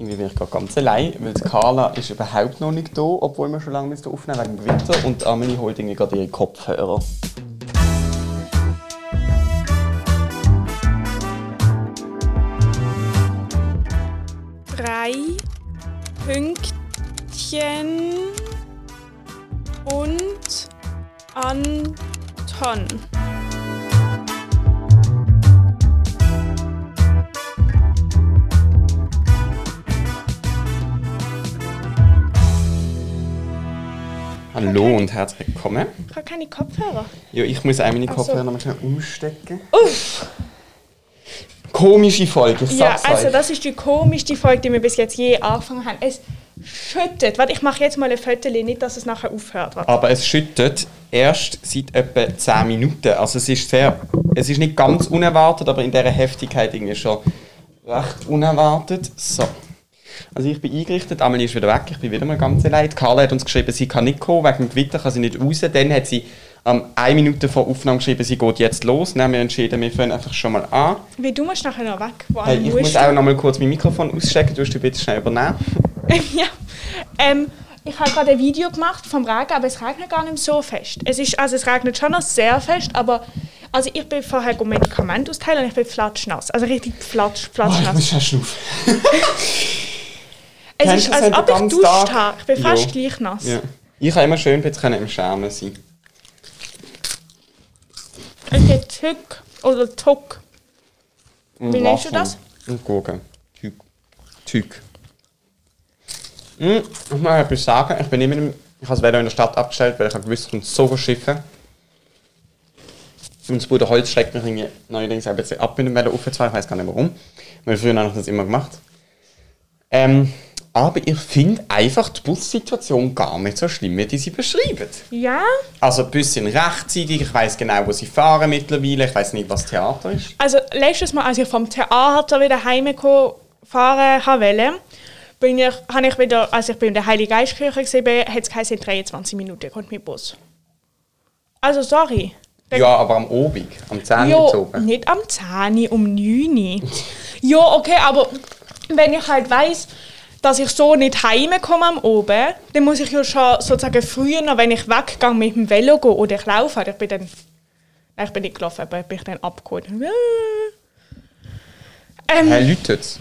irgendwie bin ich gerade ganz allein, weil Carla ist überhaupt noch nicht da, obwohl wir schon lange müssen aufnehmen wegen dem Gewitter und Amelie holt irgendwie gerade ihre Kopfhörer. drei Pünktchen und Anton. Hallo und herzlich willkommen. Ich habe keine Kopfhörer. Ja, ich muss auch meine Ach so. Kopfhörer noch mal schnell umstecken. Uff! Komische Folge, ich Ja, sag's also euch. das ist die komischste Folge, die wir bis jetzt je angefangen haben. Es schüttet. Warte, ich mache jetzt mal ein Foto, nicht, dass es nachher aufhört. Warte. Aber es schüttet erst seit etwa 10 Minuten. Also es ist sehr, es ist nicht ganz unerwartet, aber in dieser Heftigkeit irgendwie schon recht unerwartet. So. Also ich bin eingerichtet, Amelie ist wieder weg, ich bin wieder mal ganz allein. Carla hat uns geschrieben, sie kann nicht kommen, wegen dem Gewitter kann sie nicht raus. Dann hat sie ähm, eine Minute vor Aufnahme geschrieben, sie geht jetzt los. Dann haben wir entschieden, wir fangen einfach schon mal an. Wie du musst nachher noch weg. Wo Hey, ich muss du? auch noch mal kurz mein Mikrofon ausstecken, du musst dich bitte schnell übernehmen. ja. Ähm, ich habe gerade ein Video gemacht vom Regen, aber es regnet gar nicht so fest. Es, ist, also es regnet schon noch sehr fest, aber also ich bin vorher go Medikament austeilen und ich bin flatschnass. Also richtig flatsch, Oh, ich flatschnass. muss schnell schnaufen. es Kennst ist, als ob ich ganz geduscht Tag- habe. Ich bin Ja. fast gleich nass. Ja. Ich kann immer schön jetzt im Schermen sein. Es geht Tück oder Tuck. Wie nennst du das? Und Gurken. Tüg. Tüg. Hm, ich muss mal etwas sagen. Ich bin immer im, ich habe das Velo in der Stadt abgestellt, weil ich habe gewusst, kommt so viele Schiffe. Und das Bruder Holz schreckt mich irgendwie neuerdings ab mit dem Velo aufzufahren. Ich weiß gar nicht warum. Weil früher habe ich das immer gemacht. Ähm, aber ich finde einfach die Bussituation gar nicht so schlimm, wie die sie beschreiben. Ja, Also ein bisschen rechtzeitig, ich weiß genau, wo sie fahren mittlerweile, ich weiß nicht, was Theater ist. also letztes Mal, als ich vom Theater wieder heimgekommen fahren wollte, bin ich, habe ich wieder, als ich bei der Heilige Geistkirche bin, hat es geheißen, in 23 Minuten kommt mein Bus. Also sorry. Ja, aber am Obig, am 10 Ja, gezogen. nicht am 10, Uhr, um 9. Uhr. ja, okay, aber wenn ich halt weiss, dass ich so nicht heimkomme am Oben, dann muss ich ja schon sozusagen früher, noch, wenn ich weggehe mit dem Velo gehe oder ich laufe, ich bin dann, nein, ich bin nicht gelaufen, aber ich bin dann abgeholt. Ähm, Herr Lütets.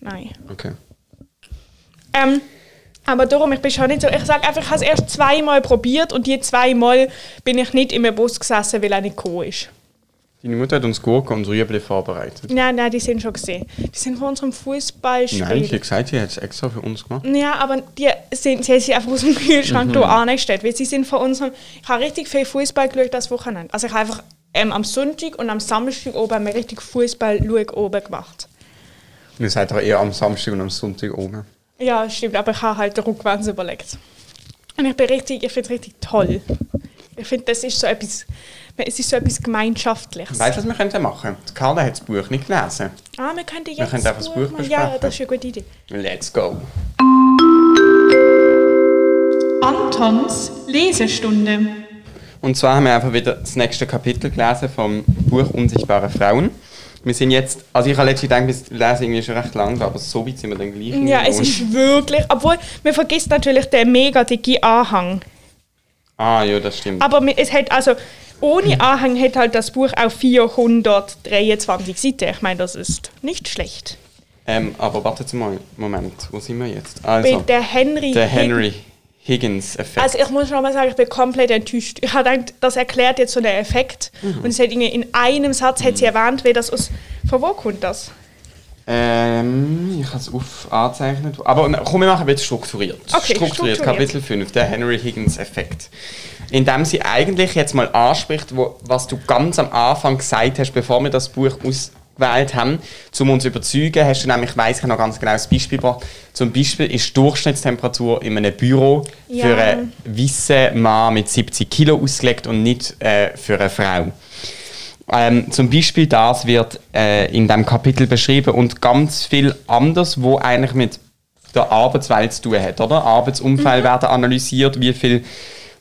nein. Okay. Ähm, aber darum, ich bin schon nicht so, ich sage einfach, ich habe es erst zweimal probiert und die zweimal bin ich nicht im Bus gesessen, weil er nicht gekommen ist. Deine Mutter hat uns Gurken und Rüebli vorbereitet. Nein, nein, die sind schon gesehen. Die sind von unserem Fußballspiel. Nein, ich habe gesagt, sie hat es extra für uns gemacht. Ja, aber die sind, sie haben sie einfach aus dem Kühlschrank Mhm. mhm. angestellt. Weil sie sind von unserem. Ich habe richtig viel Fußball geschaut das Wochenende. Also ich habe einfach ähm, am Sonntag und am Samstag oben wir richtig Fußball oben gemacht. Wir seid doch eher am Samstag und am Sonntag oben. Ja, stimmt, aber ich habe halt rückwärts überlegt. Und ich bin richtig, ich finde es richtig toll. Ich finde, das ist so etwas, es ist so etwas Gemeinschaftliches. Weißt du, was wir könnten machen? Die Carla hat das Buch nicht gelesen. Ah, wir könnten jetzt Wir können einfach das Buch mal- Ja, das ist eine gute Idee. Let's go. Antons Lesestunde. Und zwar haben wir einfach wieder das nächste Kapitel gelesen vom Buch Unsichtbare Frauen. Wir sind jetzt, also ich habe letztens gedacht, wir lesen irgendwie schon recht lang, aber so weit sind wir dann gleich. Ja, es ist wirklich. Obwohl, man vergisst natürlich den mega dicke Anhang. Ah, ja, das stimmt. Aber es hat also. Ohne Anhang hat halt das Buch auch 423 Seiten. Ich meine, das ist nicht schlecht. Ähm, aber wartet mal, Moment, wo sind wir jetzt? Also, der Henry. der Henry Higgins-Effekt. Also ich muss schon mal sagen, ich bin komplett enttäuscht. Ich habe gedacht, das erklärt jetzt so den Effekt. Mhm. Und es hat in einem Satz hat sie erwähnt, wie das aus. Von wo kommt das? Ähm, ich habe es auf angezeichnet. Aber komm, wir machen jetzt strukturiert. Okay, strukturiert. strukturiert. Kapitel 5, der Henry Higgins-Effekt. Indem sie eigentlich jetzt mal anspricht, wo, was du ganz am Anfang gesagt hast, bevor wir das Buch ausgewählt haben, um uns zu überzeugen, hast du nämlich, ich weiss ich noch ganz genau das Beispiel gebracht, zum Beispiel ist die Durchschnittstemperatur in einem Büro Ja. für einen weißen Mann mit 70 Kilo ausgelegt und nicht äh, für eine Frau. Ähm, zum Beispiel das wird äh, in dem Kapitel beschrieben und ganz viel anders, wo eigentlich mit der Arbeitswelt zu tun hat, oder? Arbeitsumfeld werden analysiert, wie viel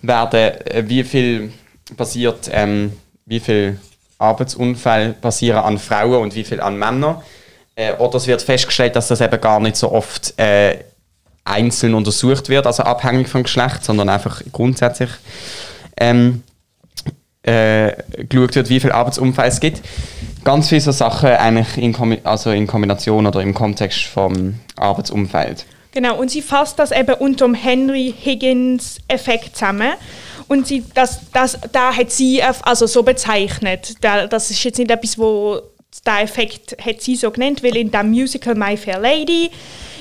werden, äh, wie viel passiert, ähm, wie viel Arbeitsunfälle passieren an Frauen und wie viel an Männern. Äh, oder es wird festgestellt, dass das eben gar nicht so oft äh, einzeln untersucht wird, also abhängig vom Geschlecht, sondern einfach grundsätzlich ähm, äh, geschaut wird, wie viel Arbeitsunfälle es gibt. Ganz viele so Sachen eigentlich in, Kombi also in Kombination oder im Kontext vom Arbeitsumfeld. Genau, und sie fasst das eben unter dem Henry Higgins Effekt zusammen. Und sie, das, das, da hat sie also so bezeichnet. Da, das ist jetzt nicht etwas, wo der Effekt hat sie so genannt, weil in dem Musical My Fair Lady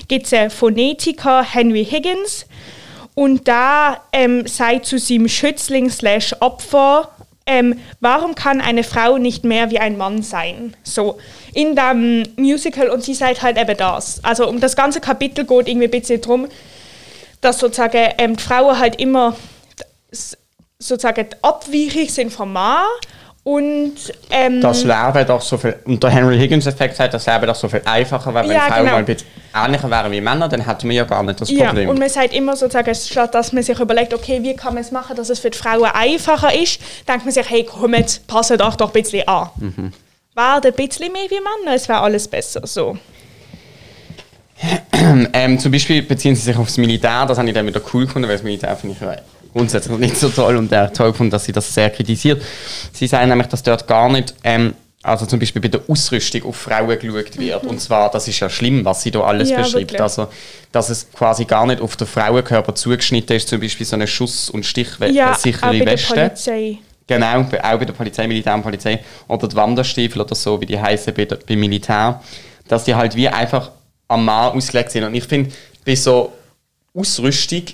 gibt es einen Phonetiker, Henry Higgins, und da ähm, sei zu seinem Schützling slash Opfer, ähm, warum kann eine Frau nicht mehr wie ein Mann sein? So, in dem Musical und sie sagt halt eben das. Also um das ganze Kapitel geht irgendwie ein bisschen darum, dass sozusagen ähm, die Frauen halt immer sozusagen abweichig sind vom Mann und, ähm, das Leben doch so viel, und der Henry Higgins-Effekt sagt, das Leben doch so viel einfacher wäre, wenn ja, Frauen genau. mal ein bisschen ähnlicher wären wie Männer, dann hätten wir ja gar nicht das Problem. Ja, und man sagt immer sozusagen, statt dass man sich überlegt, okay, wie kann man es machen, dass es für die Frauen einfacher ist, denkt man sich, hey, komm jetzt, passen doch doch ein bisschen an. Mhm. Werden ein bisschen mehr wie Männer, es wäre alles besser so. ähm, zum Beispiel beziehen sie sich aufs Militär, das habe ich dann wieder cool gefunden, weil das Militär finde ich grundsätzlich nicht so toll und er toll gefunden, dass sie das sehr kritisiert. Sie sagen nämlich, dass dort gar nicht, ähm, also zum Beispiel bei der Ausrüstung auf Frauen geschaut wird. Mhm. Und zwar, das ist ja schlimm, was sie da alles ja, beschreibt. Wirklich. Also, dass es quasi gar nicht auf den Frauenkörper zugeschnitten ist, zum Beispiel so eine Schuss- und stichsichere ja, auch Weste. Der Polizei. Genau, auch bei der Polizei, Militär und Polizei. Oder die Wanderstiefel oder so, wie die heißen bei beim Militär. Dass die halt wie einfach am Mann ausgelegt sind. Und ich finde, bei so Ausrüstung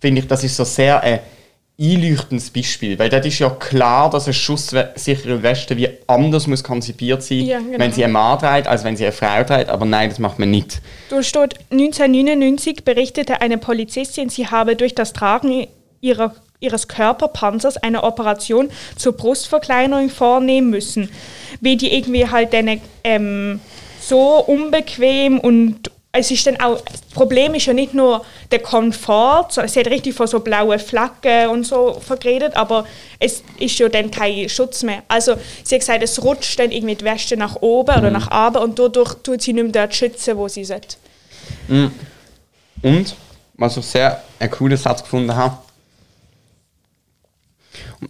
finde ich, das ist so sehr ein einleuchtendes Beispiel, weil das ist ja klar, dass eine schusssichere Weste wie anders muss konzipiert sein, ja, genau. wenn sie ein Mann trägt, als wenn sie eine Frau trägt, aber nein, das macht man nicht. Du steht 1999 berichtete eine Polizistin, sie habe durch das Tragen ihrer, ihres Körperpanzers eine Operation zur Brustverkleinerung vornehmen müssen, wie die irgendwie halt eine ähm, so unbequem und es ist dann auch, das Problem ist ja nicht nur der Komfort, sie hat richtig von so blauen Flaggen und so vergeredet, aber es ist ja dann kein Schutz mehr. Also sie hat gesagt, es rutscht dann irgendwie die Wäsche nach oben mhm. oder nach oben und dadurch tut sie nicht mehr dort schützen, wo sie sollte. Mhm. Und, was ich sehr einen coolen Satz gefunden habe,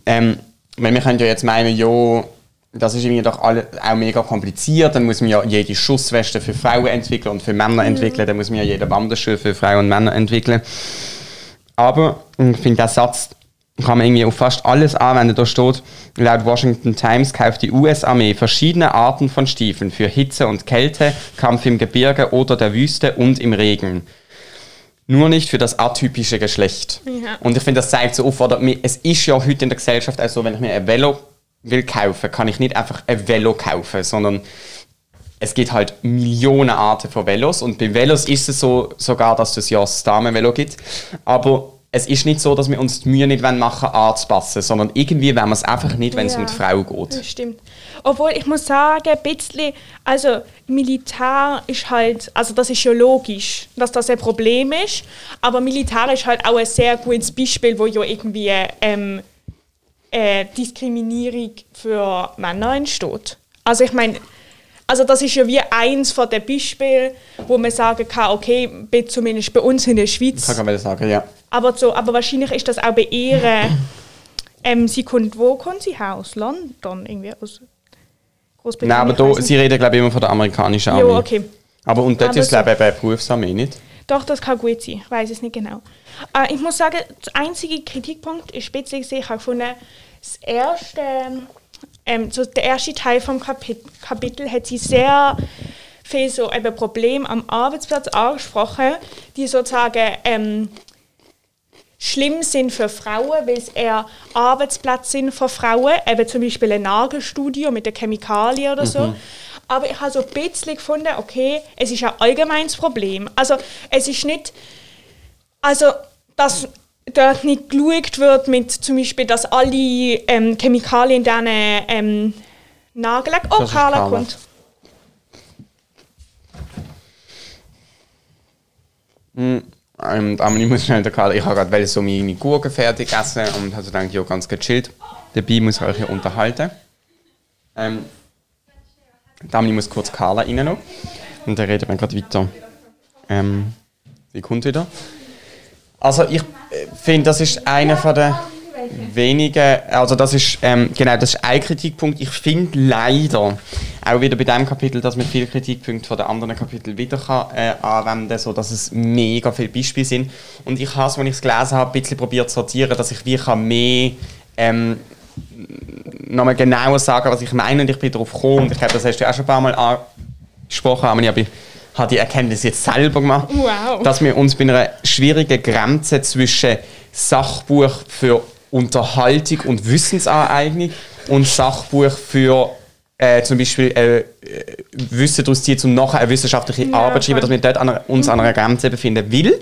ähm, weil wir können ja jetzt meinen, ja, das ist irgendwie doch alle, auch mega kompliziert. Dann muss man ja jede Schussweste für Frauen entwickeln und für Männer entwickeln. Dann muss man ja jede Wanderschuhe für Frauen und Männer entwickeln. Aber ich finde, der Satz kann man irgendwie auf fast alles anwenden. Da steht, laut Washington Times kauft die US-Armee verschiedene Arten von Stiefeln für Hitze und Kälte, Kampf im Gebirge oder der Wüste und im Regen. Nur nicht für das atypische Geschlecht. Ja. Und ich finde, das zeigt so auf, oder es ist ja heute in der Gesellschaft auch so, wenn ich mir ein Velo will kaufen, kann ich nicht einfach ein Velo kaufen, sondern es gibt halt Millionen Arten von Velos und bei Velos ist es so sogar, dass es ja das Damenvelo gibt, aber es ist nicht so, dass wir uns die Mühe nicht machen wollen, anzupassen, sondern irgendwie wollen wir es einfach nicht, wenn ja, es um die Frau geht. Das stimmt. Obwohl, ich muss sagen, ein bisschen, also Militär ist halt, also das ist ja logisch, dass das ein Problem ist, aber Militär ist halt auch ein sehr gutes Beispiel, wo ja irgendwie ähm, äh, Diskriminierung für Männer entsteht. Also ich meine, also das ist ja wie eins von den Beispielen, wo man sagen kann, okay, zumindest bei uns in der Schweiz. Kann man sagen, ja. Aber, so, aber wahrscheinlich ist das auch bei ihr, ähm, sie kommt, wo kommt sie her? Aus London, irgendwie aus Großbritannien? Nein, aber da, sie reden glaube ich immer von der amerikanischen Armee. Ja, okay. Aber und dort aber ist es glaube ich bei Berufsarmee, nicht? Doch, das kann gut sein, ich weiß es nicht genau. Äh, ich muss sagen, der einzige Kritikpunkt ist speziell, ich habe gefunden, das erste, ähm, so der erste Teil vom Kapit Kapitel hat sie sehr viel so ein Problem am Arbeitsplatz angesprochen, die sozusagen ähm, schlimm sind für Frauen, weil es eher Arbeitsplätze sind für Frauen, eben zum Beispiel ein Nagelstudio mit der Chemikalie oder so. Mhm. Aber ich habe so ein bisschen gefunden, okay, es ist ein allgemeines Problem. Also es ist nicht, also dass dort nicht geschaut wird mit zum Beispiel, dass alle ähm, Chemikalien in diesen ähm, Nagellack... Oh, Carla kommt. Mm, ähm, aber ich muss schnell der Carla, ich habe gerade so meine Gurken fertig essen und habe gedacht, ja, ganz gechillt. Dabei muss ich euch hier unterhalten. Ähm, Damli muss kurz Carla reinlassen. Und dann reden wir gerade weiter. Ähm, sie kommt wieder. Also ich äh, finde, das ist einer von den wenigen, also das ist, ähm, genau, das ist ein Kritikpunkt. Ich finde leider, auch wieder bei diesem Kapitel, dass man viele Kritikpunkte von den anderen Kapiteln wieder kann, äh, anwenden kann, sodass es mega viele Beispiele sind. Und ich habe es, als ich es gelesen habe, ein bisschen probiert zu sortieren, dass ich wie kann mehr ähm, nochmal genauer sagen, was ich meine und ich bin darauf gekommen. Und ich glaube, das hast du auch schon ein paar Mal angesprochen, aber ich habe die Erkenntnis jetzt selber gemacht, Wow. dass wir uns bei einer schwierigen Grenze zwischen Sachbuch für Unterhaltung und Wissensaneignung und Sachbuch für äh, zum Beispiel äh, äh, Wissen daraus ziehen, um nachher eine wissenschaftliche Ja, Arbeit zu schreiben, dass wir dort an einer, uns an einer Grenze befinden. Weil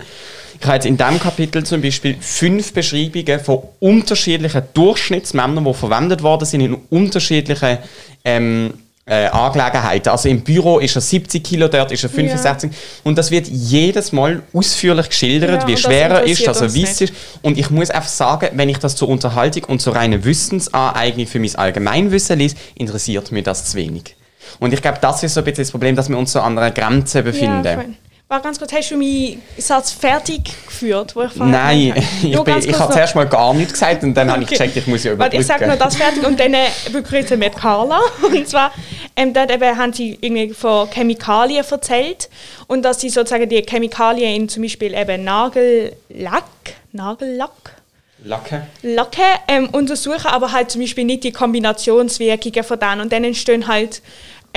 ich habe jetzt in diesem Kapitel zum Beispiel fünf Beschreibungen von unterschiedlichen Durchschnittsmännern, die verwendet worden sind in unterschiedlichen ähm, äh, Angelegenheiten. Also im Büro ist er 70 Kilo, dort ist er 65. Und das wird jedes Mal ausführlich geschildert, Ja, wie schwer er ist, dass er weiss ist. Und ich muss einfach sagen, wenn ich das zur Unterhaltung und zur reinen Wissensaneignung für mein Allgemeinwissen lese, interessiert mich das zu wenig. Und ich glaube, das ist so ein bisschen das Problem, dass wir uns so an einer Grenze befinden. Ja. War ganz kurz, hast du meinen Satz fertig geführt, wo ich Nein, ich, bin, ich kurz habe zuerst mal gar nichts gesagt und dann habe ich Okay. gecheckt, ich muss ja Warte, überbrücken. ich sage nur das fertig und dann äh, begrüßen wir Carla. Und zwar, ähm, dort eben haben sie irgendwie von Chemikalien erzählt und dass sie sozusagen die Chemikalien in zum Beispiel eben Nagellack, Nagellack, Lacke. Lacke ähm, untersuchen, aber halt zum Beispiel nicht die Kombinationswirkungen von denen. Und dann entstehen halt,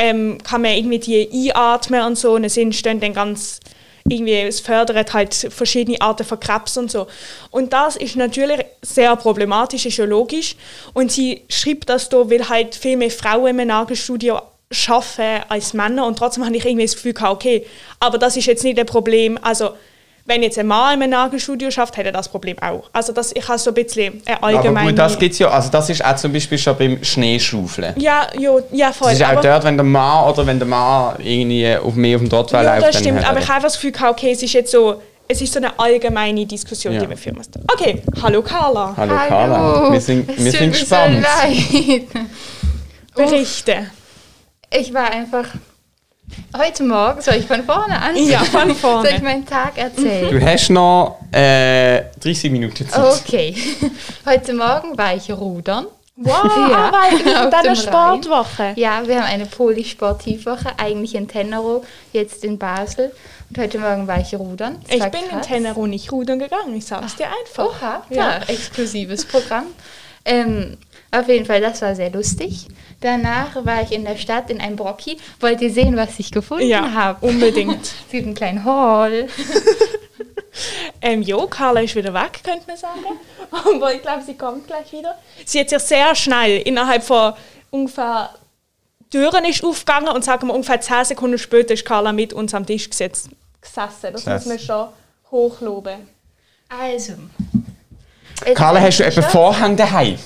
ähm, kann man irgendwie die einatmen und so und es entstehen dann ganz, irgendwie, es fördert halt verschiedene Arten von Krebs und so. Und das ist natürlich sehr problematisch, ist ja logisch. Und sie schreibt das da, weil halt viel mehr Frauen im Nagelstudio arbeiten als Männer und trotzdem habe ich irgendwie das Gefühl okay, aber das ist jetzt nicht ein Problem, also wenn jetzt ein Mann in einem Nagelstudio schafft, hätte er das Problem auch. Also das, ich habe so ein bisschen eine Aber allgemeine... gut, das gibt's ja, also das ist auch zum Beispiel schon beim Schneeschaufeln. ja, jo, ja, voll. Das ist auch aber, dort, wenn der Mann oder wenn der Mann irgendwie auf mehr auf dem Trottoir ja, läuft, das dann stimmt, hat aber er- ich habe einfach das Gefühl gehabt, okay, es ist jetzt so, es ist so eine allgemeine Diskussion, Ja. die wir führen müssen. Okay, hallo Carla. Hallo Carla, wir sind, wir sind gespannt. So. Berichte. Ich war einfach heute Morgen, soll ich von vorne an? Ja, von vorne. Soll ich meinen Tag erzählen? Du hast noch äh, 30 Minuten Zeit. Okay. Heute Morgen war ich rudern. Wow, Ja, aber in auf deiner Rhein. Sportwoche. Ja, wir haben eine Polisportivwoche, eigentlich in Tenero, jetzt in Basel. Und heute Morgen war ich rudern. Das Ich bin in krass. Tenero nicht rudern gegangen, ich sag's dir einfach. Oha, Ja. ja, exklusives Programm. Ähm, auf jeden Fall, das war sehr lustig. Danach war ich in der Stadt in einem Brocki. Wollt ihr sehen, was ich gefunden Ja, habe? unbedingt. Es gibt einen kleinen Hall. Ähm, jo, Carla ist wieder weg, könnte man sagen. Aber ich glaube, sie kommt gleich wieder. Sie hat sich sehr schnell, innerhalb von ungefähr Türen ist aufgegangen und sagen wir ungefähr 10 Sekunden später ist Carla mit uns am Tisch gesetzt, gesessen. Das Krass. muss man schon hochloben. Also. Carla, hast du ein etwa Shop- Vorhang daheim?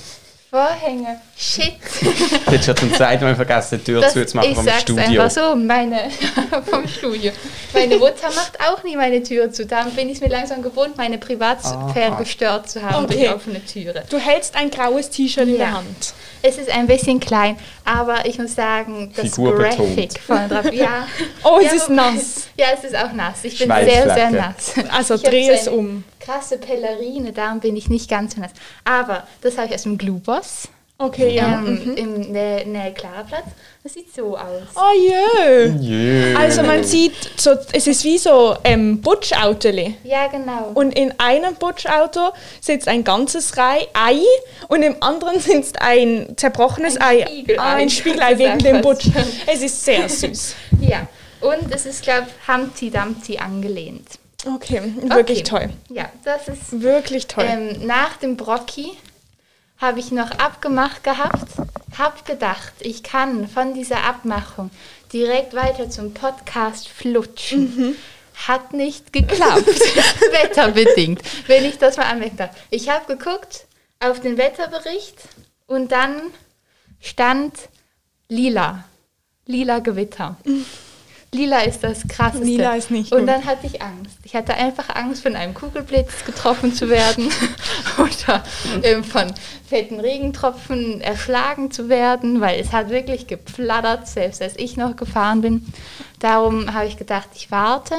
Vorhänge? Shit. Du hast schon zum zweiten Mal vergessen, die Tür Das, zuzumachen ich vom sag's Studio. einfach so, meine, vom Studio. Meine Mutter macht auch nie meine Türe zu. Darum bin ich es mir langsam gewohnt, meine Privatsphäre gestört zu haben Okay. durch offene Türe. Du hältst ein graues T-Shirt in der Ja. Hand. Es ist ein bisschen klein, aber ich muss sagen, das Figur betont. Graphic von drauf. Ja. Oh, es ja, ist nass. Ja, es ist auch nass. Ich bin sehr, sehr nass. Also Ich hab dreh so es eine um. Krasse Pellerine, darum bin ich nicht ganz so nass. Aber das habe ich aus dem Glubos Okay, ja. ähm, im Nä- Nähe Klarplatz. Das sieht so aus. Oh jö. Jö. Also man sieht, so, es ist wie so ähm, Butsch-Autoli. Ja, genau. Und in einem Butsch-Auto sitzt ein ganzes Rei Ei und im anderen sitzt ein zerbrochenes Ein Ei. Spiegelei. Ah, ein Spiegelei wegen dem Butsch. Es ist sehr süß. Ja, und es ist, glaube ich, Humpty Dumpty angelehnt. Okay, wirklich Okay. toll. Ja, das ist. Wirklich toll. Ähm, nach dem Brocki habe ich noch abgemacht gehabt, habe gedacht, ich kann von dieser Abmachung direkt weiter zum Podcast flutschen. Hat nicht geklappt, wetterbedingt, wenn ich das mal anmerken darf. Ich habe geguckt auf den Wetterbericht und dann stand lila, lila Gewitter. Lila ist das krasseste. Lila ist nicht Und gut. dann hatte ich Angst. Ich hatte einfach Angst, von einem Kugelblitz getroffen zu werden oder ähm, von fetten Regentropfen erschlagen zu werden, weil es hat wirklich geflattert, selbst als ich noch gefahren bin. Darum habe ich gedacht, ich warte.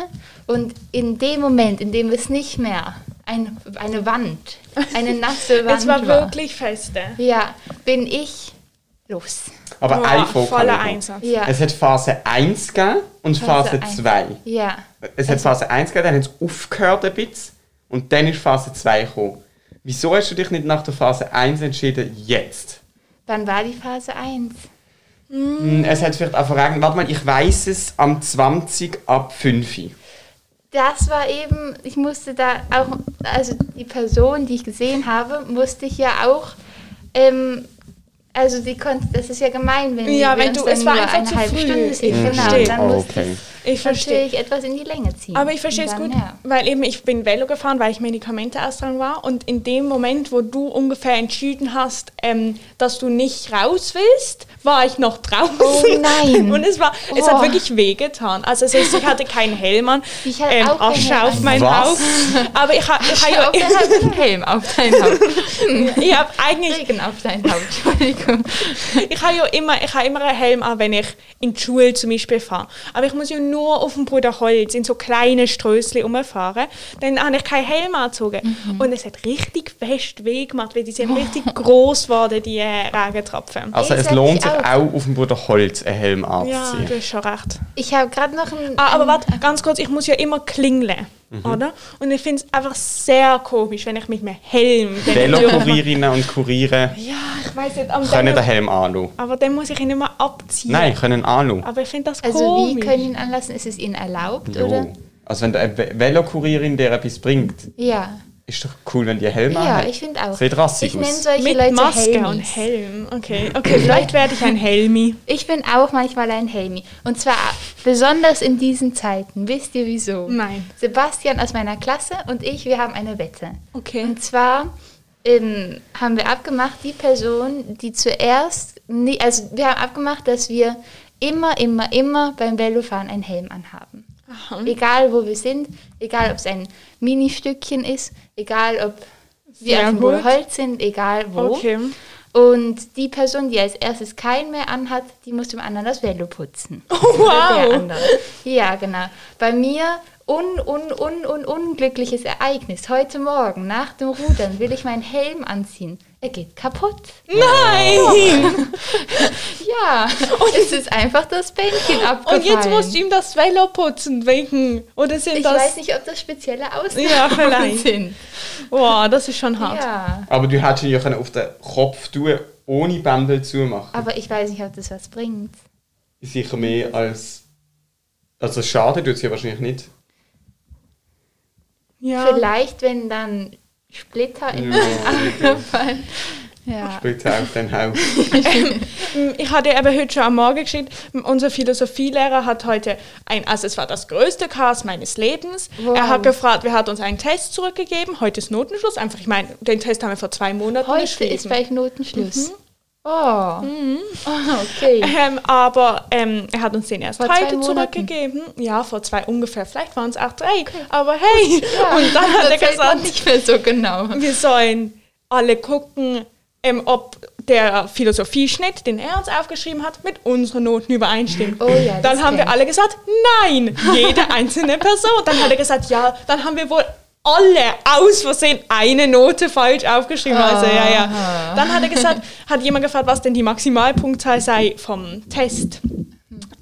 Und in dem Moment, in dem es nicht mehr ein, eine Wand, eine nasse Wand Es war wirklich feste. ja, bin ich los. Aber Boah, ein voller Einsatz. Ja, Es hat Phase 1 gegeben und Phase, Phase 2. ja. Es hat Phase 1 gegeben, dann hat es aufgehört ein bisschen und dann ist Phase 2 gekommen. Wieso hast du dich nicht nach der Phase 1 entschieden, jetzt? Dann war die Phase 1. Hm, Es hat vielleicht auch verrechnet, warte mal, ich weiß es am 20 ab 5. Das war eben, ich musste da auch, also die Person, die ich gesehen habe, musste ich ja auch, ähm, also die konnte, das ist ja gemein, wenn Ja, wir wenn uns du- dann es war nur einfach eine halbe früh. Stunde sehen. Ich Genau, Oh, musste okay. Ich Ich verstehe. natürlich etwas in die Länge ziehen. Aber ich verstehe es gut, ja. weil eben ich bin Velo gefahren, weil ich Medikamente austragen war und in dem Moment, wo du ungefähr entschieden hast, ähm, dass du nicht raus willst, war ich noch draußen. Oh nein. Und es war, es Oh. hat wirklich wehgetan. Also es ist, ich hatte keinen Helm an, Ich hatte ähm, Asche Helm auf an. mein Was? Haupt. Aber ich, ha, ich, Ich ha, dein Haupt, einen Helm auf dein Haupt. ich habe eigentlich Regen auf dein Haupt, Entschuldigung. ich habe ja immer, ich habe immer einen Helm an, wenn ich in die Schule zum Beispiel fahre. Aber ich muss ja nur auf dem Bruder Holz in so kleine Strössli rumfahren. Dann habe ich keinen Helm angezogen. Mhm. Und es hat richtig fest weh gemacht, weil die sind richtig groß geworden, die äh, Regentropfen. Also es lohnt ich sich auch. auch, auf dem Bruder Holz einen Helm Ja, anzuziehen. du hast schon recht. Ich habe gerade noch ein... Ah, aber warte, ganz kurz, ich muss ja immer klingeln, Mhm. oder? Und ich finde es einfach sehr komisch, wenn ich mit einem Helm... Velokurierinnen und Kuriere Ja, ich weiß nicht, am können den Helm anlassen. aber dann muss ich ihn immer abziehen. Nein, können anlassen. Aber ich finde das Also komisch. wie können ihn anlassen? Ist es ihnen erlaubt, oder? Jo. Also wenn du eine Ve- Velokurierin dir etwas bringt, Ja. Ist doch cool, wenn die einen Helm Ja, ich finde auch. Sieht rassig ich nenne aus. solche Mit Leute Maske Helmis. und Helm. Okay, okay, vielleicht werde ich ein Helmi. Ich bin auch manchmal ein Helmi. Und zwar besonders in diesen Zeiten. Wisst ihr wieso? Nein. Sebastian aus meiner Klasse und ich, wir haben eine Wette. Okay. Und zwar ähm, haben wir abgemacht, die Person, die zuerst, nie, also wir haben abgemacht, dass wir immer, immer, immer beim Velofahren einen Helm anhaben. Egal wo wir sind, egal ob es ein Mini-Stückchen ist, egal ob wir Sehr auf dem gut. Holz sind, egal wo. Okay. Und die Person, die als erstes keinen mehr anhat, die muss dem anderen das Velo putzen. Oh, wow. Ja, genau. Bei mir un, un, un, un, unglückliches Ereignis. Heute Morgen nach dem Rudern will ich meinen Helm anziehen. Er geht kaputt. Nein! Ja, es ist einfach das Bändchen abgefallen. Und jetzt musst du ihm das Velo putzen wegen. Oder sind ich das. weiß nicht, ob das spezielle Ausnahmen Ja, vielleicht. sind. Boah, das ist schon hart. Ja, Aber du hättest ihn ja auf den Kopf tun, ohne Bändel zumachen. aber ich weiß nicht, ob das was bringt. Sicher mehr als... Also schade tut es ja wahrscheinlich nicht. Ja. Vielleicht, wenn dann Splitter in Ja. meinen Auge fallen. Ja. Bitte auf dein Haus. Ich hatte eben heute schon am Morgen geschickt, unser Philosophielehrer hat heute ein, also es war das größte Chaos meines Lebens. Wow. Er hat gefragt, wer hat uns einen Test zurückgegeben? Heute ist Notenschluss. Einfach, ich meine, den Test haben wir vor zwei Monaten Heute geschrieben. ist gleich Notenschluss. Mhm. Oh. oh, okay. Ähm, aber ähm, er hat uns den erst Vor heute zurückgegeben. Ja, vor zwei ungefähr. Vielleicht waren es auch drei. Aber hey! Ja, Und dann hat er gesagt, nicht mehr so genau. wir sollen alle gucken, ähm, ob der Philosophieschnitt, den er uns aufgeschrieben hat, mit unseren Noten übereinstimmt. Oh ja, dann haben wir alle gesagt, nein, jede einzelne Person. Dann hat er gesagt, ja, dann haben wir wohl alle aus Versehen eine Note falsch aufgeschrieben. Also ja, ja. Dann hat er gesagt, hat jemand gefragt, was denn die Maximalpunktzahl sei vom Test.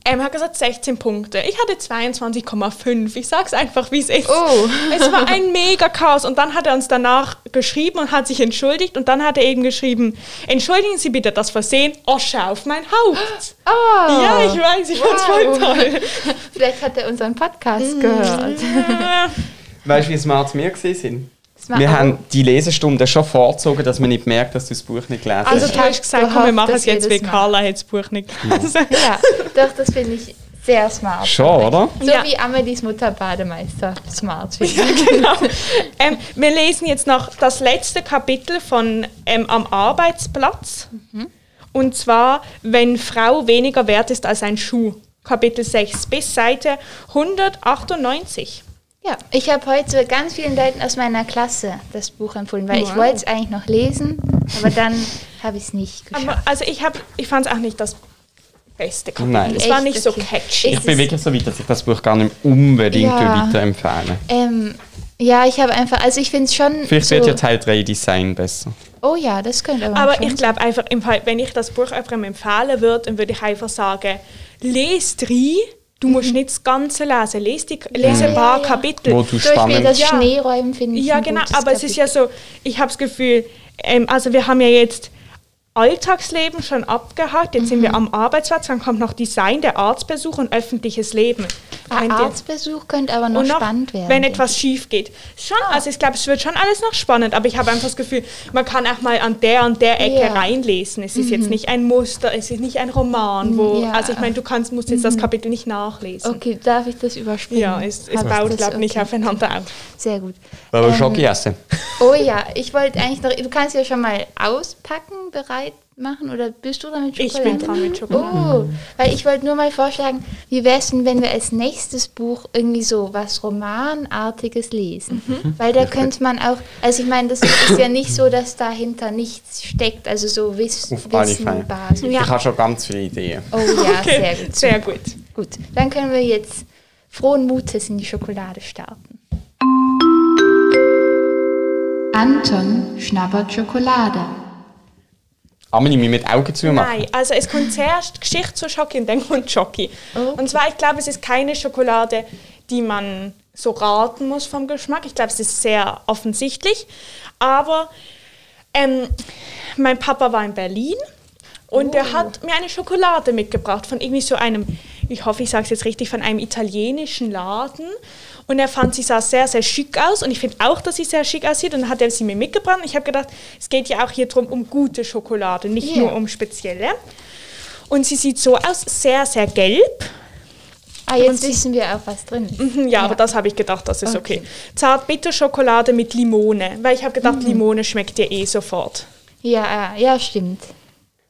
Er hat gesagt 16 Punkte. Ich hatte 22,5. Ich sag's einfach, wie es ist. Oh. Es war ein mega Chaos. Und dann hat er uns danach geschrieben und hat sich entschuldigt. Und dann hat er eben geschrieben, entschuldigen Sie bitte das Versehen, Asche auf mein Haupt. Oh. Ja, ich weiß, ich fand's voll Wow. toll. Vielleicht hat er unseren. Podcast gehört. Weißt du, wie smart wir gesehen sind? Wir haben die Lesestunde schon vorgezogen, dass man nicht merkt, dass du das Buch nicht gelesen Also hast. du hast gesagt, komm, wir machen es jetzt, wie Carla hat das Buch nicht gelesen. Ja, doch, das finde ich sehr smart. Schon, oder? So Ja. wie Amelies Mutter Bademeister smart finde ich. genau. Ähm, wir lesen jetzt noch das letzte Kapitel von ähm, Am Arbeitsplatz. Und zwar, wenn Frau weniger wert ist als ein Schuh. Kapitel 6 bis Seite 198. Ja, ich habe heute ganz vielen Leuten aus meiner Klasse das Buch empfohlen, weil ich Wow. wollte es eigentlich noch lesen, aber dann habe ich es nicht geschafft. Aber, also ich, hab- ich fand es auch nicht das beste Kapitel. Nein. Es war nicht so catchy. Ich bin wirklich so weit, dass ich das Buch gar nicht unbedingt Ja. weiterempfehle. Ähm, ja, ich habe einfach, also ich finde es schon. Vielleicht so, wird ja Teil 3 Design besser. Oh ja, das könnte aber. Aber schon ich glaube einfach, im Fall, wenn ich das Buch jemandem empfehlen würde, dann würde ich einfach sagen, lest rein, du musst nicht das Ganze lesen, lese, die, lese ein paar ja. Kapitel. Wo du Zum Beispiel das spannend... Ja. Schneeräumen finde ich. Ja, ein genau, gutes aber es ist ja so, ich habe das Gefühl, ähm, also wir haben ja jetzt Alltagsleben schon abgehakt, jetzt sind wir Mhm. am Arbeitsplatz, dann kommt noch Design, der Arztbesuch und öffentliches Leben. Ein ihr- Arztbesuch könnte aber noch, noch, spannend werden. wenn etwas schief geht. Schon, also ich glaube, es wird schon alles noch spannend, aber ich habe einfach das Gefühl, man kann auch mal an der und der Ecke. Mhm. reinlesen. Es ist jetzt nicht ein Muster, es ist nicht ein Roman, wo, Ja. Mhm. also ich meine, du kannst, musst jetzt das Kapitel nicht nachlesen. Okay, darf ich das überspringen? Ja, es, es baut, glaube ich, nicht Okay. aufeinander auf. Sehr gut. Wir Ähm, Schoki essen? Oh ja, ich wollte eigentlich noch. Du kannst ja schon mal auspacken, bereit machen oder bist du dran mit Ich Schokolade? bin dran mit Schokolade. Oh, weil ich wollte nur mal vorschlagen, wie wäre es denn, wenn wir als nächstes Buch irgendwie so was Romanartiges lesen? Mhm. Weil da könnte man auch, also ich meine, das ist ja nicht so, dass dahinter nichts steckt, also so Wiss, Auf alle Fälle. Wissenbasis. Ja. Ich habe schon ganz viele Ideen. Oh ja, Okay, sehr gut. Sehr gut. Gut, dann können wir jetzt frohen Mutes in die Schokolade starten. Anton schnappert Schokolade. Amelie, wir mit Augen zu machen. Nein, also es kommt zuerst Geschichte zu Schoki und dann kommt Schoki. Oh. Und zwar, ich glaube, es ist keine Schokolade, die man so raten muss vom Geschmack. Ich glaube, es ist sehr offensichtlich. Aber ähm, mein Papa war in Berlin und der hat mir eine Schokolade mitgebracht von irgendwie so einem, ich hoffe, ich sage es jetzt richtig, von einem italienischen Laden. Und er fand, sie sah sehr, sehr schick aus. Und ich finde auch, dass sie sehr schick aussieht. Und dann hat er sie mir mitgebracht. Und ich habe gedacht, es geht ja auch hier drum um gute Schokolade, nicht Ja. nur um spezielle. Und sie sieht so aus, sehr, sehr gelb. Ah, jetzt wissen wir auch, was drin ist. Mhm, Ja, aber das habe ich gedacht, das ist okay. Okay. Zartbitterschokolade mit Limone. Weil ich habe gedacht, Limone schmeckt dir eh sofort. Ja, äh, ja, stimmt.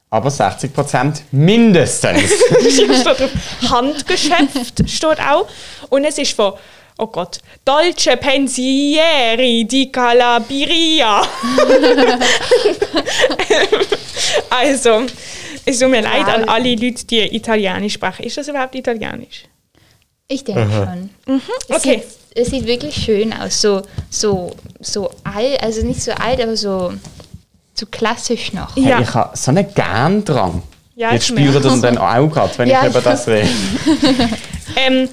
Aber 60% mindestens. Hier steht drauf, Handgeschäft steht auch. Und es ist von, oh Gott, Dolce Pensieri di Calabria. also, es tut mir leid an alle Leute, die Italienisch sprechen. Ist das überhaupt Italienisch? Ich denke schon. Es okay. Sieht, es sieht wirklich schön aus. So, so, so alt, also nicht so alt, aber so, so klassisch noch. Hey, Ja. Ich habe so einen Gern dran. Ja, Jetzt ich spüre das dann auch gerade, wenn Ja, ich über ich- das rede. Ähm,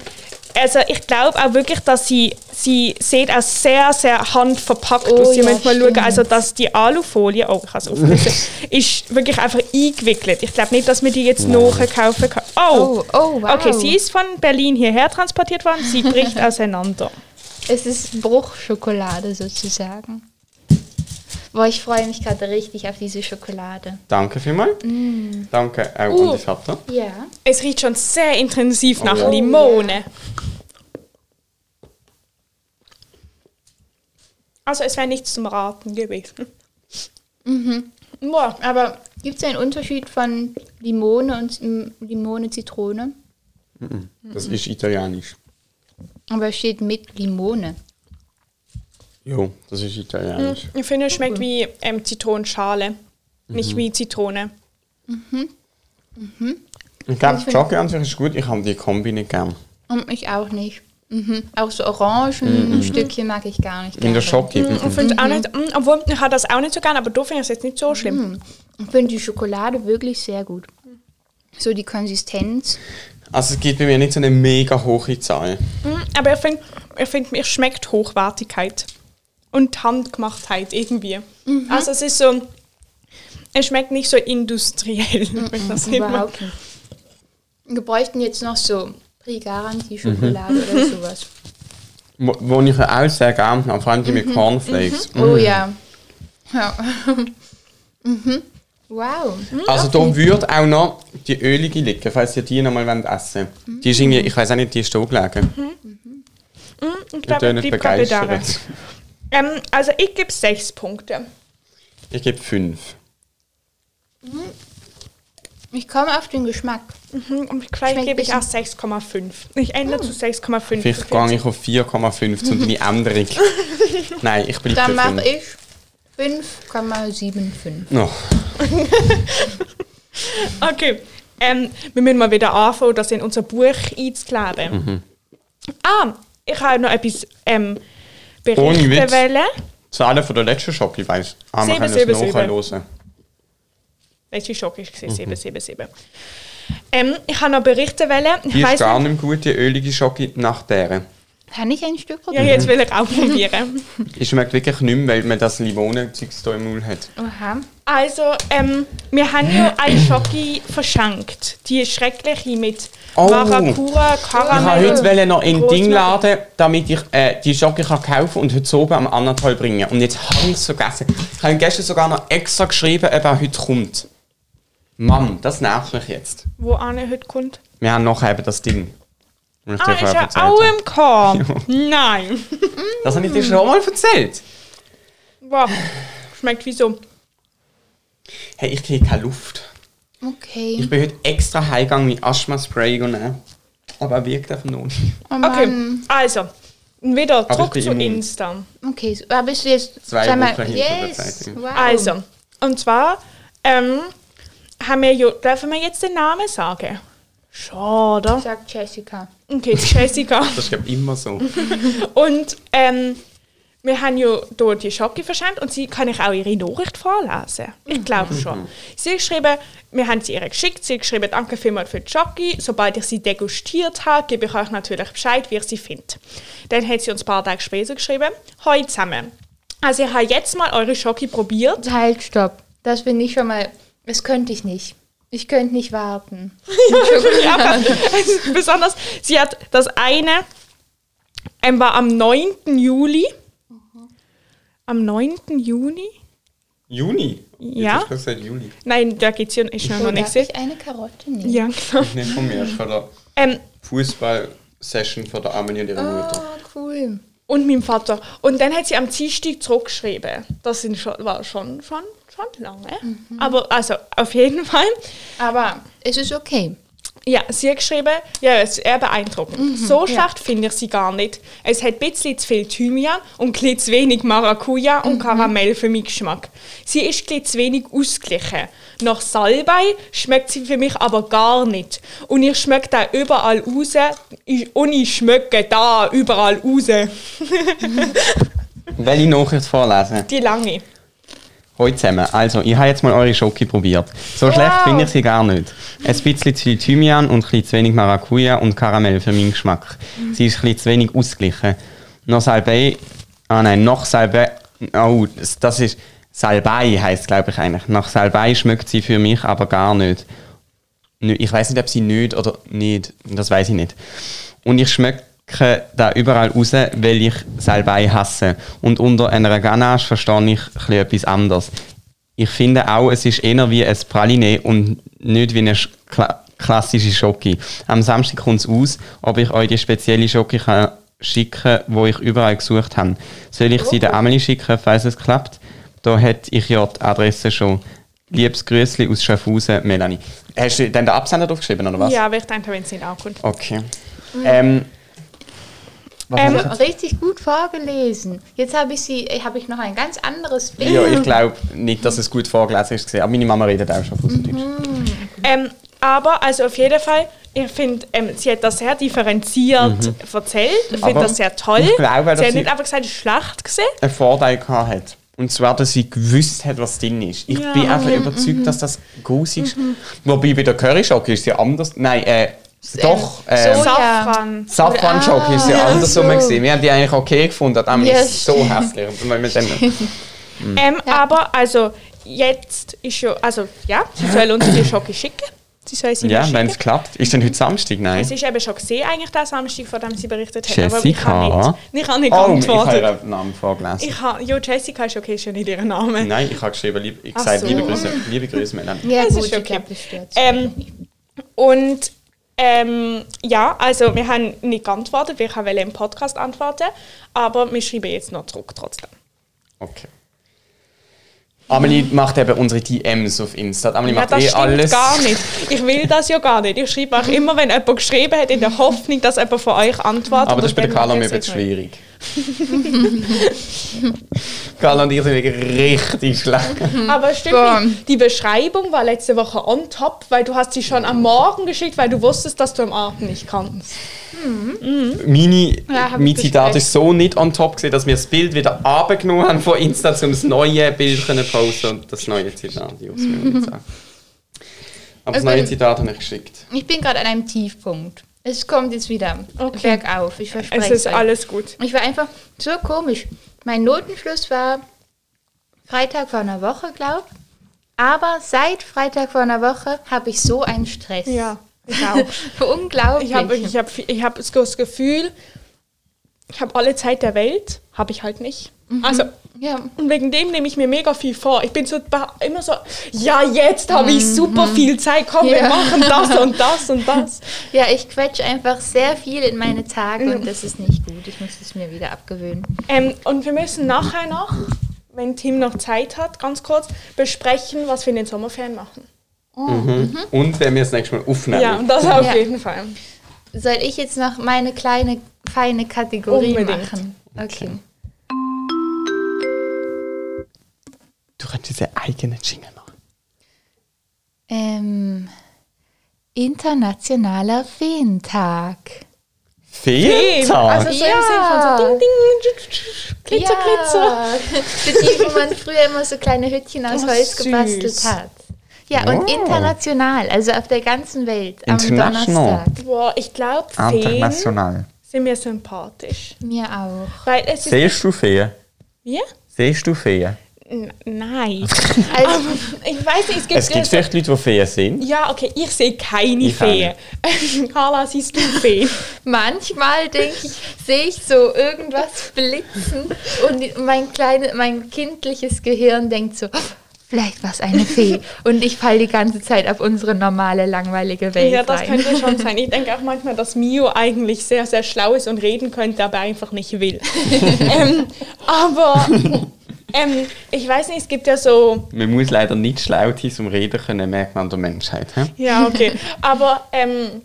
also ich glaube auch wirklich, dass sie, sie sieht auch sehr, sehr handverpackt Oh aus. Sie ja, müssen mal schauen, stimmt. also dass die Alufolie, oh ich habe es ist wirklich einfach eingewickelt. Ich glaube nicht, dass man die jetzt nachkaufen kann. Oh. Oh, oh, wow. Okay, sie ist von Berlin hierher transportiert worden, sie bricht auseinander. Es ist Bruchschokolade sozusagen. Boah, ich freue mich gerade richtig auf diese Schokolade. Danke vielmals. Mm. Danke auch Uh. an die Vater. Ja. Es riecht schon sehr intensiv nach ja. Limone. Also es wäre nichts zum Raten gewesen. Mhm. Boah. Aber gibt es einen Unterschied von Limone und mm, Limone-Zitrone? Das ist italienisch. Aber es steht mit Limone. Jo, das ist italienisch. Ich finde, es schmeckt wie ähm, Zitronenschale, nicht wie Zitrone. Ich glaube, Schoki an sich ist gut. Ich habe die Kombi nicht gern. Und ich auch nicht. Mhm. Auch so Orangenstückchen mag ich gar nicht. In der. Schoki. Ich finde auch nicht, mm, obwohl ich habe das auch nicht so gern, aber da finde ich es jetzt nicht so schlimm. Ich finde die Schokolade wirklich sehr gut. So die Konsistenz. Also es gibt bei mir nicht so eine mega hohe Zahl. Aber ich finde, ich find, mir schmeckt Hochwertigkeit und Handgemachtheit irgendwie. Also es ist so, es schmeckt nicht so industriell, wenn das. Überhaupt nicht. Wir bräuchten jetzt noch so Prix-Garantie-Schokolade oder sowas. Wo, wo ich auch sehr gerne habe, vor allem die mit Cornflakes. Oh ja. ja. mhm. Wow. Also da würde auch noch die ölige liegen, falls ihr die noch mal essen wollt. Die ist irgendwie, ich weiß auch nicht, die ist da gelegen. Mm, Ich Ich glaube, gerade begeistert. Ähm, also ich gebe sechs Punkte. Ich gebe fünf. Ich komme auf den Geschmack. Mhm, Und vielleicht Schmeckt gebe ich auch 6,5. Ich ändere zu 6,5. Vielleicht gehe ich auf 4,5 zu deine Änderung. Nein, ich bleibe Dann mache 5. ich 5,75. No. Okay, ähm, wir müssen mal wieder anfangen, das in unser Buch einzukleben. Ah, ich habe noch etwas ähm, Ohne berichten Witz. wollen. Zahlen von der letzten Schock, ich weiss. Ah, wir Sieben, können sieben, das sieben. nachhören. Letzte Schock war 777. Ähm, ich habe noch berichten wollen. Ich Die ist weiss gar nicht, mehr gut, die ölige Schocke nach der. Kann ich ein Stück ja, jetzt will ich auch probieren. Es schmeckt wirklich nicht mehr, weil man das Limonenzeugs hier im Mund hat. Aha. Also, ähm, wir haben ja eine Schoki verschenkt. Die schreckliche mit Oh. Maracuja, Ich wollte Karamell. heute wollen noch in. Ding laden, damit ich äh, die Schocke kann kaufen und heute oben am Anatol bringen. Und jetzt habe ich es vergessen. Ich habe gestern sogar noch extra geschrieben, ob er heute kommt. Mann, das nervt mich jetzt. Wo Anne heute kommt. Wir haben noch eben das Ding. ich Ah, ist er auch im Korb? Nein. Das habe ich dir schon mal erzählt. Wow. Schmeckt wie so. Hey, ich kriege keine Luft. Okay. Ich bin heute extra heimgegangen mit Asthma-Spray nehmen. Aber er wirkt einfach noch nicht. Oh Okay, also. Wieder Aber ich zurück bin zu. Insta. Okay, so, aber bist du jetzt Zwei mal, Wochen hinter der yes, wow. Also, und zwar ähm, haben wir ja, dürfen wir jetzt den Namen sagen? Schade. sagt Jessica. Okay, Jessica. Das ist glaube ich immer so. Und ähm, wir haben ja hier die Schocke verschenkt und sie kann ich auch ihre Nachricht vorlesen. Ich glaube schon. Sie hat geschrieben, wir haben sie ihr geschickt, sie hat geschrieben, danke vielmals für die Schocke. Sobald ich sie degustiert habe, gebe ich euch natürlich Bescheid, wie ihr sie findet. Dann hat sie uns ein paar Tage später geschrieben, Hoi zusammen. Also ich habe jetzt mal eure Schocke probiert. Halt, stopp. Das finde ich schon mal, das könnte ich nicht. Ich könnte nicht warten. Ja, aber besonders, sie hat das eine ähm, war am 9. Juli. Am 9. Juni? Juni? Ja. Jetzt gesagt Juli. Nein, da geht es ja ist noch Oh, nicht ich eine Karotte nehmen? Ja, genau. Nicht von mir, von der Ähm, Fußball-Session von der Armin und ihrer Mutter. Oh, cool. und meinem Vater. Und dann hat sie am Dienstag zurückgeschrieben. Das sind schon, war schon, schon, schon lange. Aber also auf jeden Fall. Aber es ist okay. Ja, sie hat geschrieben, ja, es ist eher beeindruckend. so schlecht finde ich sie gar nicht. Es hat ein bisschen zu viel Thymian und ein zu wenig Maracuja und Karamell für meinen Geschmack. Sie ist ein bisschen zu wenig ausgeglichen. Nach Salbei schmeckt sie für mich aber gar nicht. Und ich schmecke da überall raus und ich schmecke da überall raus. Welche Nachricht vorlesen? Die lange. Hallo zusammen. Also, ich habe jetzt mal eure Schoki probiert. So schlecht finde ich sie gar nicht. Ein bisschen zu viel Thymian und ein bisschen zu wenig Maracuja und Karamell für meinen Geschmack. Sie ist ein bisschen zu wenig ausgeglichen. Noch Salbei. Ah nein, noch Salbei. Oh, das, ist. Salbei heißt glaube ich eigentlich. Nach Salbei schmeckt sie für mich aber gar nicht. Ich weiß nicht, ob sie nicht oder nicht. Das weiß ich nicht. Und ich schmecke da überall raus, weil ich Salbei hasse. Und unter einer Ganache verstehe ich etwas anderes. Ich finde auch, es ist eher wie ein Praline und nicht wie eine kla klassische Schoki. Am Samstag kommt es aus, ob ich euch die spezielle Schoki kann schicken wo ich überall gesucht habe. Soll ich sie der Amelie schicken, falls es klappt? Da hätte ich ja die Adresse schon. Liebes Grüßli aus Schaffhausen, Melanie. Hast du denn den Absender draufgeschrieben, oder was? Ja, aber ich denke, wenn es nicht ankommt. Okay. Ähm, was Ähm, Richtig gut vorgelesen. Jetzt habe ich sie, habe ich noch ein ganz anderes? Bild. ja, ich glaube nicht, dass es gut vorgelesen ist. Aber meine Mama redet auch schon Schweizerdeutsch. Ähm, aber also auf jeden Fall, ich finde, ähm, sie hat das sehr differenziert erzählt. Ich finde Mhm. Das sehr toll. ich glaube, dass sie hat sie- nicht einfach gesagt, es ist schlecht gesehen. einen Vorteil gehabt hat. Und zwar, dass sie gewusst hat, was drin ist. Ich bin einfach überzeugt, dass das grusig ist. Wobei bei der Curryschoki ist ja anders. Nein, äh, doch. Äh, so- Safran. Safran-Schoki ist ja Ah, anders so. so. gesehen. Wir haben die eigentlich okay gefunden, aber Ja, ist so hässlich. Dann, Ähm, Aber also jetzt ist ja, also ja, sie soll uns die Schocke schicken. Sie soll sie ja, wenn es klappt. Ist denn heute Samstag? Nein. Es ist eben schon gesehen, eigentlich der Samstag, von dem sie berichtet hat. Aber ich Jessica. habe nicht, ich habe nicht Oh, ich habe geantwortet. ihren Namen vorgelesen. Ich habe, ja, Jessica ist okay, ist ja nicht ihr Name. Nein, ich habe geschrieben, lieb, ich gesagt, so. liebe Grüße, liebe Grüße, Melanie. Ja, Das gut, ist ich okay. das Ähm. Und ähm, ja, also wir haben nicht geantwortet, wir wollen im Podcast antworten, aber wir schreiben jetzt noch zurück trotzdem. Okay. Amelie macht eben unsere DMs auf Insta. Amelie Ja, macht das eh alles. gar nicht. Ich will das ja gar nicht. Ich schreibe auch immer, wenn jemand geschrieben hat, in der Hoffnung, dass jemand von euch antwortet. Aber das ist bei der Carla mir nicht. schwierig. Carla und ich sind wirklich richtig schlecht. Aber stimmt Boah. nicht. Die Beschreibung war letzte Woche on top, weil du hast sie schon am Morgen geschickt, weil du wusstest, dass du am Abend nicht kannst. Meine, Ja, mein Zitat ist so nicht on top gewesen, dass wir das Bild wieder abgenommen haben von Insta, um das neue Bild können posten und das neue Zitat. Ich muss mir nicht sagen. Aber das Also- neue Zitat habe ich geschickt. Ich bin gerade an einem Tiefpunkt. Es kommt jetzt wieder Okay. bergauf, ich verspreche Es ist euch. alles gut. Ich war einfach so komisch. Mein Notenschluss war Freitag vor einer Woche, glaube Aber seit Freitag vor einer Woche habe ich so einen Stress. Ja, ich auch. Unglaublich. Ich habe ich hab, ich hab das Gefühl, ich habe alle Zeit der Welt, habe ich halt nicht. Also, ja. und wegen dem nehme ich mir mega viel vor. Ich bin so immer so, ja, jetzt habe ich super viel Zeit, komm, wir Ja. machen das und das und das. ja, ich quetsche einfach sehr viel in meine Tage und das ist nicht gut. Ich muss es mir wieder abgewöhnen. Ähm, und wir müssen nachher noch, wenn Tim noch Zeit hat, ganz kurz besprechen, was wir in den Sommerferien machen. Und wenn wir das nächste Mal aufnehmen. Ja, und das auf Ja. jeden Fall. Soll ich jetzt noch meine kleine, feine Kategorie Unbedingt. machen? Okay. Du könntest einen eigenen Jingle machen. Ähm, Internationaler Feentag. Fehltag? Also so Ja. im Sinn von so ding, ding, glitzer, glitzer. Für die, wo man früher immer so kleine Hütchen aus Oh, Holz süß. gebastelt hat. Ja, und Wow. international, also auf der ganzen Welt. Am International. Donnerstag. Boah, ich glaube, Feen International. sind mir sympathisch. Mir auch. Weil es ist... Siehst du Feen? Wie? Siehst du Feen? Nein. Also, ich weiß nicht, es gibt... Es gibt vielleicht Leute, die Feen sind. ja, okay, ich sehe keine Ich auch Fee. Carla, siehst du Fee? manchmal denke ich, sehe ich so irgendwas blitzen und mein kleine, mein kindliches Gehirn denkt so, "Oh, vielleicht war es eine Fee. Und ich falle die ganze Zeit auf unsere normale, langweilige Welt Ja, das rein. könnte schon sein. Ich denke auch manchmal, dass Mio eigentlich sehr, sehr schlau ist und reden könnte, aber einfach nicht will. ähm, aber ähm, ich weiß nicht, es gibt ja so Man muss leider nicht schlau sein, um reden können, merkt man an der Menschheit. He? Ja, okay. Aber ähm,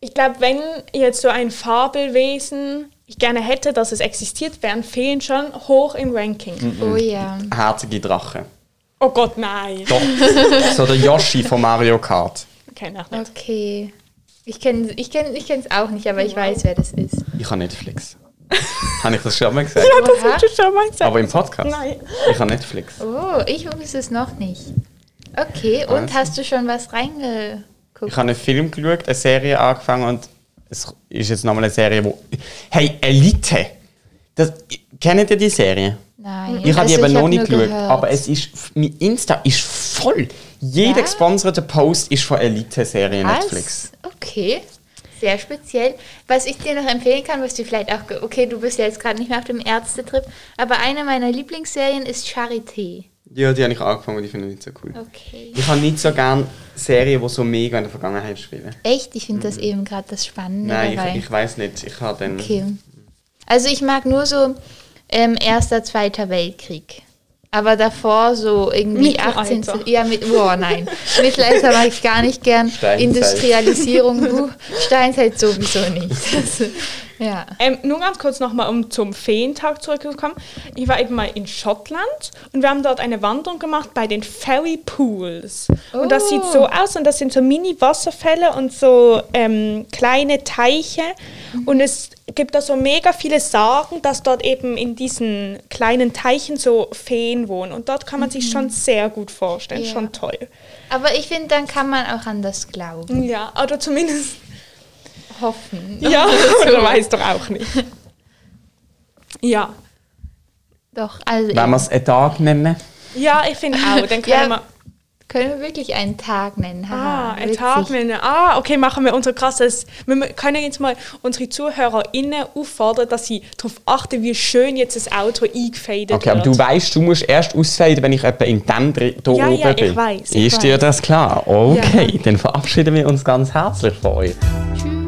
ich glaube, wenn jetzt so ein Fabelwesen ich gerne hätte, dass es existiert, wären Feen schon hoch im Ranking. Oh ja. Herzige Drachen. Oh Gott, nein. Doch. so der Yoshi von Mario Kart. Kenn ich nicht. Okay. Ich kenne es ich kenn, ich kenn's auch nicht, aber ich weiß, wer das ist. Ich habe Netflix. habe ich das schon mal gesagt? Das Oha. hast du schon mal gesagt. Aber im Podcast? Nein. Ich habe Netflix. Oh, ich wusste es noch nicht. Okay, und Also. hast du schon was reingeguckt? Ich habe einen Film geschaut, eine Serie angefangen und es ist jetzt nochmal eine Serie, wo... Hey, Elite! Das, kennt ihr die Serie? Nein. Ich habe die Also eben hab noch nicht geschaut, gehört. aber es ist, mein Insta ist voll. Jeder Ja? gesponserte Post ist von Elite-Serie Was? Netflix. Okay, sehr speziell. Was ich dir noch empfehlen kann, was du vielleicht auch, okay, du bist ja jetzt gerade nicht mehr auf dem Ärztetrip, aber eine meiner Lieblingsserien ist Charité. Ja, die habe ich angefangen und die finde ich nicht so cool. Okay. Ich habe nicht so gerne Serien, die so mega in der Vergangenheit spielen. Echt? Ich finde das eben gerade das Spannende Mhm. Nein, dabei. ich, ich weiß nicht. Ich habe dann... okay. Also ich mag nur so ähm, Erster, Zweiter Weltkrieg. Aber davor so irgendwie Mittelalter. 18. Ja, mit, boah, nein. Mittelalter mag ich gar nicht gern. Steinzeit. Industrialisierung, Steinzeit sowieso nicht. Das, ja. Ähm, nur ganz kurz nochmal, um zum Feentag zurückzukommen. Ich war eben mal in Schottland und wir haben dort eine Wanderung gemacht bei den Ferry Pools. Und das sieht so aus und das sind so Mini-Wasserfälle und so ähm, kleine Teiche. Und es gibt da so mega viele Sagen, dass dort eben in diesen kleinen Teichen so Feen wohnen. Und dort kann man sich schon sehr gut vorstellen. Ja. Schon toll. Aber ich finde, dann kann man auch an das glauben. Ja, oder zumindest. Hoffen. Ja, oder weiß doch auch nicht. Ja. Doch, also Wenn wir es einen Tag nennen. Ja, ich finde auch. Dann können Ja, wir. können wir wirklich einen Tag nennen. Haha, Ah, ein witzig. Tag nennen. Ah, okay, machen wir unser krasses. Wir können jetzt mal unsere ZuhörerInnen auffordern, dass sie darauf achten, wie schön jetzt das Auto eingefadet Okay, aber wird. du weißt, du musst erst ausfaden, wenn ich etwa in dem Dr- hier Ja, oben ja, ich bin. weiss, ich Ist dir weiss. das klar? Okay, dann verabschieden wir uns ganz herzlich von euch. Tschüss.